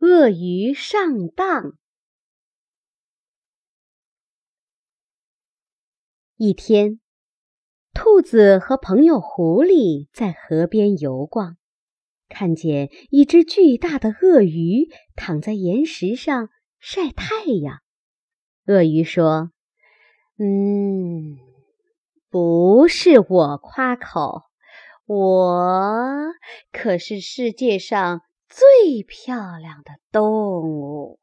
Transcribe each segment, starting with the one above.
鳄鱼上当。一天，兔子和朋友狐狸在河边游逛，看见一只巨大的鳄鱼躺在岩石上晒太阳。鳄鱼说：“嗯，不是我夸口，我可是世界上最漂亮的动物。”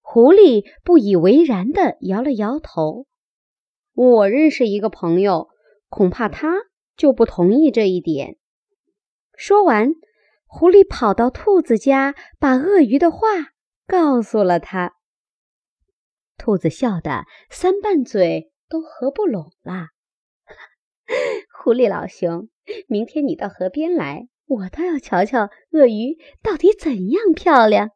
狐狸不以为然地摇了摇头。我认识一个朋友，恐怕他就不同意这一点。说完，狐狸跑到兔子家，把鳄鱼的话告诉了他。兔子笑得三瓣嘴都合不拢了。狐狸老兄，明天你到河边来，我倒要瞧瞧鳄鱼到底怎样漂亮。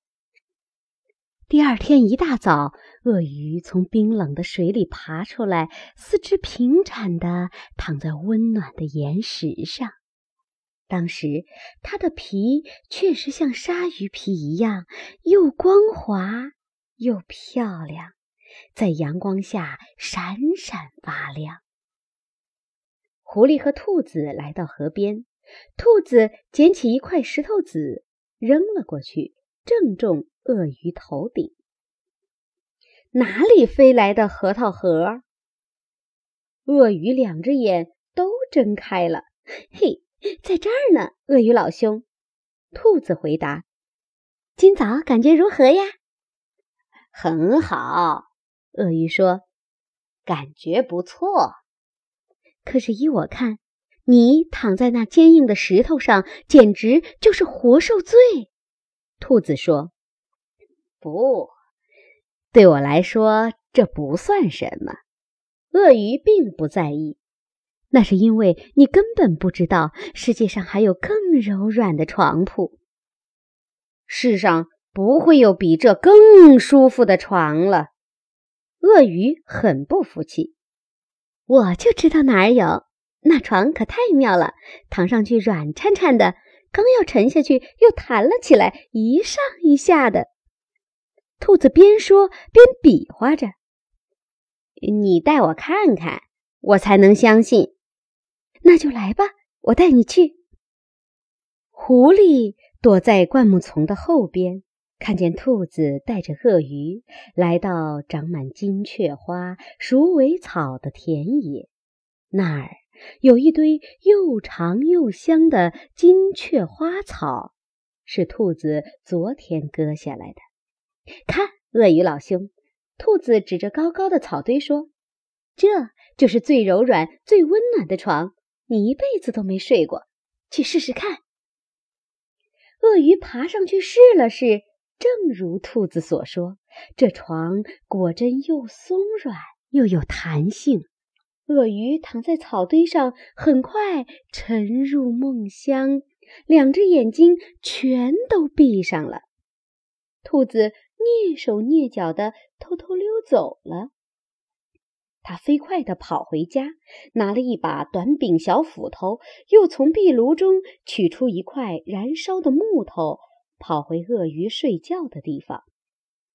第二天一大早，鳄鱼从冰冷的水里爬出来，四肢平展的躺在温暖的岩石上。当时，它的皮确实像鲨鱼皮一样，又光滑又漂亮，在阳光下闪闪发亮。狐狸和兔子来到河边，兔子捡起一块石头子扔了过去，正中。鳄鱼头顶，哪里飞来的核桃核？鳄鱼两只眼都睁开了。嘿，在这儿呢，鳄鱼老兄。兔子回答：“今早感觉如何呀？”很好，鳄鱼说：“感觉不错。可是依我看，你躺在那坚硬的石头上，简直就是活受罪。”兔子说。不，对我来说这不算什么。鳄鱼并不在意，那是因为你根本不知道世界上还有更柔软的床铺。世上不会有比这更舒服的床了。鳄鱼很不服气，我就知道哪儿有，那床可太妙了，躺上去软颤颤的，刚要沉下去又弹了起来，一上一下的。兔子边说边比划着：“你带我看看，我才能相信。”那就来吧，我带你去。狐狸躲在灌木丛的后边，看见兔子带着鳄鱼来到长满金雀花、鼠尾草的田野。那儿有一堆又长又香的金雀花草，是兔子昨天割下来的。看，鳄鱼老兄，兔子指着高高的草堆说：“这就是最柔软、最温暖的床，你一辈子都没睡过，去试试看。”鳄鱼爬上去试了试，正如兔子所说，这床果真又松软又有弹性。鳄鱼躺在草堆上，很快沉入梦乡，两只眼睛全都闭上了。兔子。蹑手蹑脚的偷偷溜走了。他飞快地跑回家，拿了一把短柄小斧头，又从壁炉中取出一块燃烧的木头，跑回鳄鱼睡觉的地方。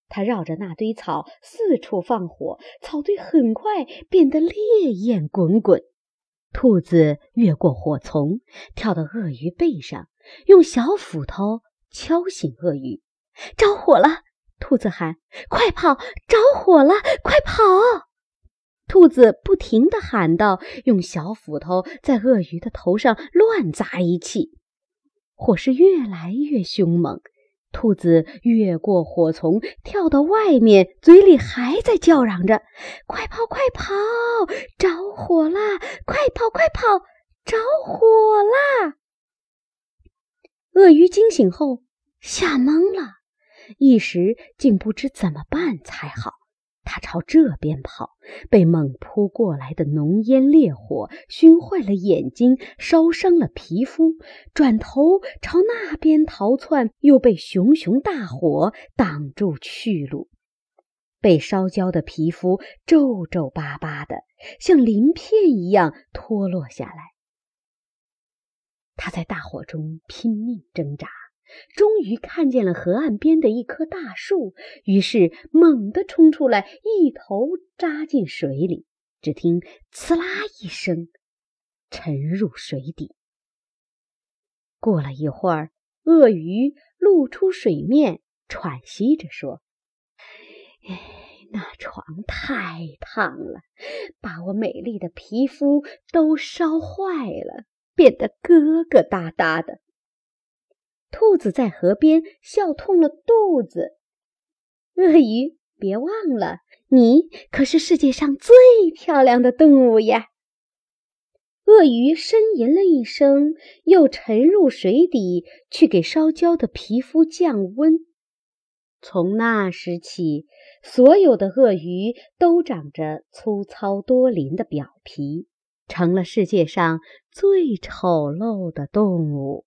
他绕着那堆草四处放火，草堆很快变得烈焰滚滚。兔子越过火丛，跳到鳄鱼背上，用小斧头敲醒鳄鱼：“着火了！”兔子喊：“快跑！着火了！快跑！”兔子不停地喊道，用小斧头在鳄鱼的头上乱砸一气。火势越来越凶猛，兔子越过火丛，跳到外面，嘴里还在叫嚷着：“快跑！快跑！着火啦！快跑！快跑！着火啦！”鳄鱼惊醒后吓懵了。一时竟不知怎么办才好。他朝这边跑，被猛扑过来的浓烟烈火熏坏了眼睛，烧伤了皮肤；转头朝那边逃窜，又被熊熊大火挡住去路。被烧焦的皮肤皱皱巴巴的，像鳞片一样脱落下来。他在大火中拼命挣扎。终于看见了河岸边的一棵大树，于是猛地冲出来，一头扎进水里。只听“呲啦”一声，沉入水底。过了一会儿，鳄鱼露出水面，喘息着说：“哎，那床太烫了，把我美丽的皮肤都烧坏了，变得疙疙瘩瘩的。”兔子在河边笑痛了肚子。鳄鱼，别忘了，你可是世界上最漂亮的动物呀！鳄鱼呻吟了一声，又沉入水底去给烧焦的皮肤降温。从那时起，所有的鳄鱼都长着粗糙多鳞的表皮，成了世界上最丑陋的动物。